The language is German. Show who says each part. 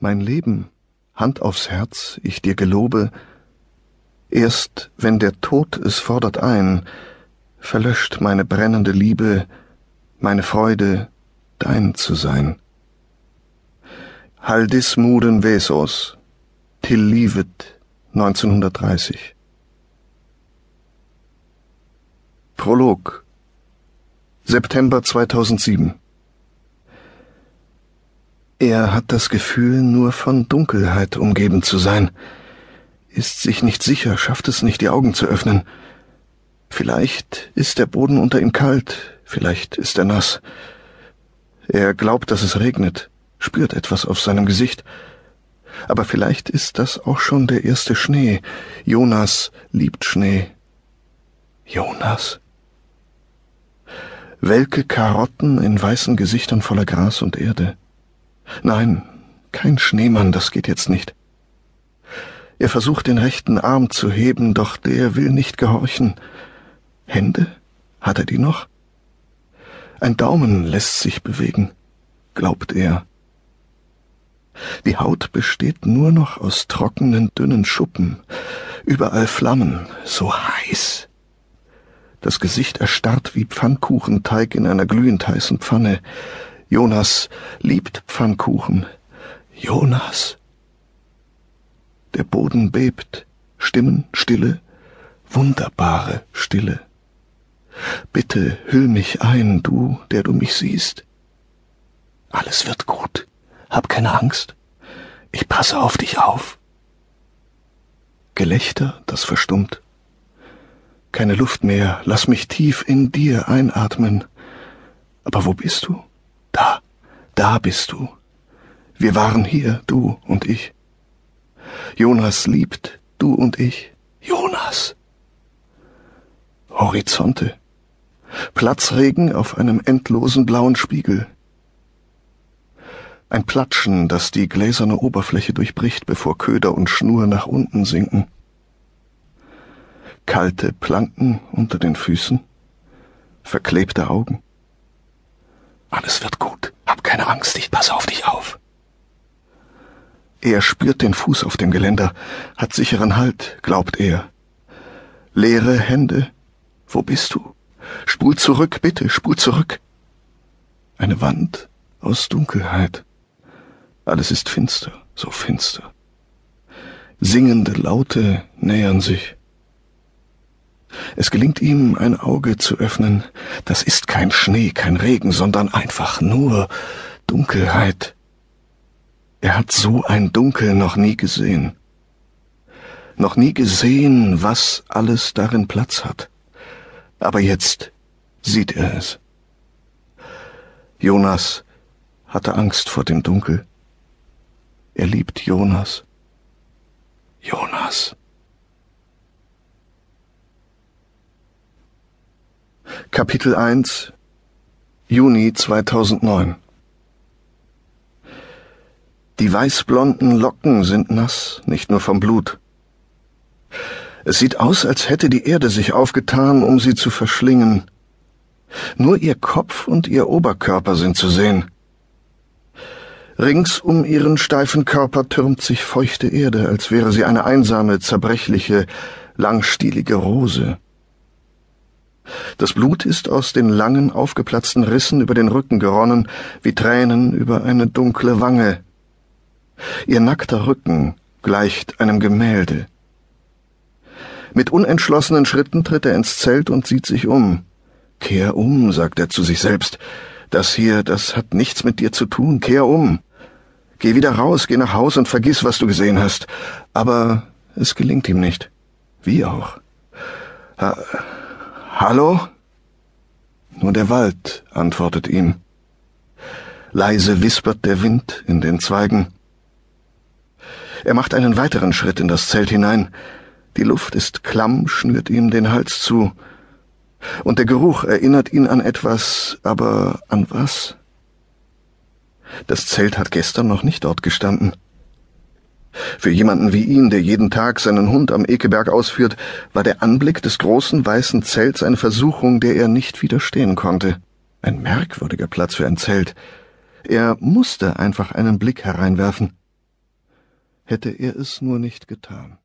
Speaker 1: Mein Leben, Hand aufs Herz, ich dir gelobe, erst wenn der Tod es fordert ein, verlöscht meine brennende Liebe, meine Freude, dein zu sein. Haldis Muden Vesos, Till Livet, 1930 Prolog. September 2007 Er hat das Gefühl, nur von Dunkelheit umgeben zu sein, ist sich nicht sicher, schafft es nicht, die Augen zu öffnen. Vielleicht ist der Boden unter ihm kalt, vielleicht ist er nass. Er glaubt, dass es regnet, spürt etwas auf seinem Gesicht. Aber vielleicht ist das auch schon der erste Schnee. Jonas liebt Schnee. Jonas? Welke Karotten in weißen Gesichtern voller Gras und Erde. Nein, kein Schneemann, das geht jetzt nicht. Er versucht den rechten Arm zu heben, doch der will nicht gehorchen. Hände? Hat er die noch? Ein Daumen lässt sich bewegen, glaubt er. Die Haut besteht nur noch aus trockenen, dünnen Schuppen, überall Flammen, so heiß. Das Gesicht erstarrt wie Pfannkuchenteig in einer glühend heißen Pfanne. Jonas liebt Pfannkuchen. Jonas. Der Boden bebt, Stimmen, Stille, wunderbare Stille. Bitte hüll mich ein, du, der du mich siehst. Alles wird gut. Hab keine Angst. Ich passe auf dich auf. Gelächter, das verstummt. Keine Luft mehr, lass mich tief in dir einatmen. Aber wo bist du? Da, bist du. Wir waren hier, du und ich. Jonas liebt, du und ich. Jonas. Horizonte. Platzregen auf einem endlosen blauen Spiegel. Ein Platschen, das die gläserne Oberfläche durchbricht, bevor Köder und Schnur nach unten sinken. Kalte Planken unter den Füßen. Verklebte Augen. Alles wird gut. Hab keine Angst, ich passe auf dich auf. Er spürt den Fuß auf dem Geländer, hat sicheren Halt, glaubt er. Leere Hände. Wo bist du? Spul zurück, bitte, spul zurück. Eine Wand aus Dunkelheit. Alles ist finster, so finster. Singende Laute nähern sich. Es gelingt ihm, ein Auge zu öffnen. Das ist kein Schnee, kein Regen, sondern einfach nur Dunkelheit. Er hat so ein Dunkel noch nie gesehen. Noch nie gesehen, was alles darin Platz hat. Aber jetzt sieht er es. Jonas hatte Angst vor dem Dunkel. Er liebt Jonas. Jonas. Kapitel 1 Juni 2009 Die weißblonden Locken sind nass, nicht nur vom Blut. Es sieht aus, als hätte die Erde sich aufgetan, um sie zu verschlingen. Nur ihr Kopf und ihr Oberkörper sind zu sehen. Rings um ihren steifen Körper türmt sich feuchte Erde, als wäre sie eine einsame, zerbrechliche, langstielige Rose. Das Blut ist aus den langen, aufgeplatzten Rissen über den Rücken geronnen, wie Tränen über eine dunkle Wange. Ihr nackter Rücken gleicht einem Gemälde. Mit unentschlossenen Schritten tritt er ins Zelt und sieht sich um. Kehr um, sagt er zu sich selbst. Das hier, das hat nichts mit dir zu tun. Kehr um. Geh wieder raus, geh nach Haus und vergiss, was du gesehen hast. Aber es gelingt ihm nicht. Wie auch. Ha Hallo? Nur der Wald antwortet ihm. Leise wispert der Wind in den Zweigen. Er macht einen weiteren Schritt in das Zelt hinein. Die Luft ist klamm, schnürt ihm den Hals zu. Und der Geruch erinnert ihn an etwas, aber an was? Das Zelt hat gestern noch nicht dort gestanden. Für jemanden wie ihn, der jeden Tag seinen Hund am Ekeberg ausführt, war der Anblick des großen weißen Zelts eine Versuchung, der er nicht widerstehen konnte. Ein merkwürdiger Platz für ein Zelt. Er musste einfach einen Blick hereinwerfen. hätte er es nur nicht getan.